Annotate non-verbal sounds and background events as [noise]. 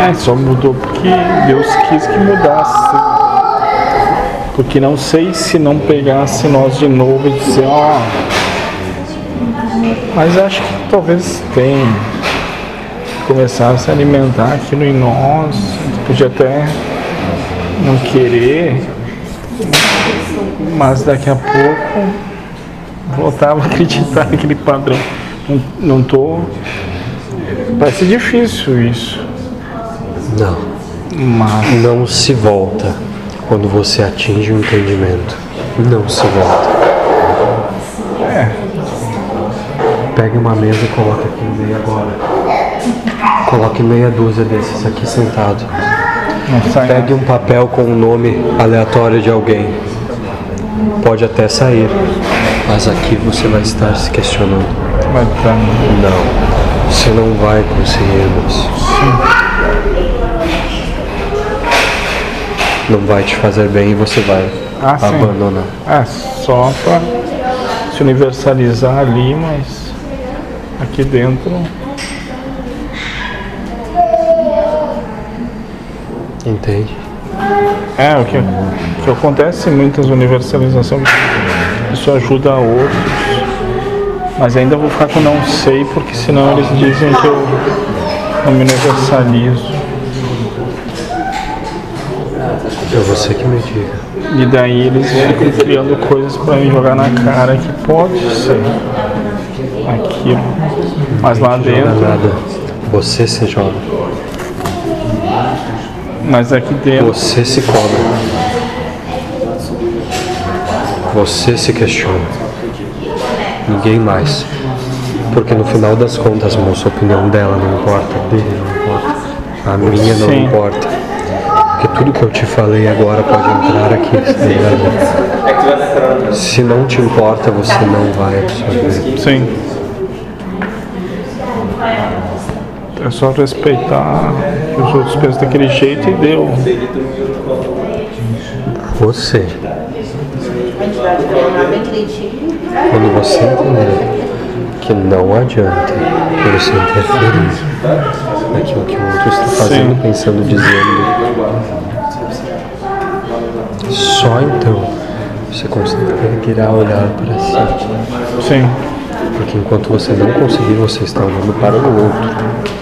É, só mudou porque Deus quis que mudasse. Porque não sei se não pegasse nós de novo e dizer, ó. Mas acho que talvez tenha começar a se alimentar aquilo em nós. Podia até não querer, mas daqui a pouco voltava a acreditar [laughs] naquele padrão. Não, não tô. Parece difícil isso. Não. Mas. Não se volta quando você atinge o entendimento. Não se volta. É. Pegue uma mesa e coloque aqui no meio agora. Coloque meia dúzia desses aqui sentado. Sai Pegue um papel com o nome aleatório de alguém. Pode até sair, mas aqui você vai estar se questionando. Vai estar. Não, você não vai conseguir, moço. Não vai te fazer bem e você vai Ah, abandonar. É, só para se universalizar ali, mas aqui dentro. Entende? É, o que, o que acontece muitas universalizações, isso ajuda a outros, mas ainda vou ficar com não sei, porque senão eles dizem que eu não me universalizo. É você que me diga. E daí eles ficam criando coisas para me jogar na cara que pode ser aquilo. Mas lá dentro, nada. Você se joga. mas aqui dentro, Você se cobra. Você se questiona. Ninguém mais. Porque no final das contas, moço, a opinião dela não importa, dele não importa, a minha não Sim. importa. Porque tudo que eu te falei agora pode entrar aqui, tá ligado? Se não te importa, você não vai absorver. sim. É só respeitar que os outros pensam daquele jeito e deu. Você, quando você entender que não adianta você interferir naquilo que o outro está fazendo, Sim. pensando, dizendo, só então você conseguirá olhar para si. Sim. Porque enquanto você não conseguir, você está olhando para o outro.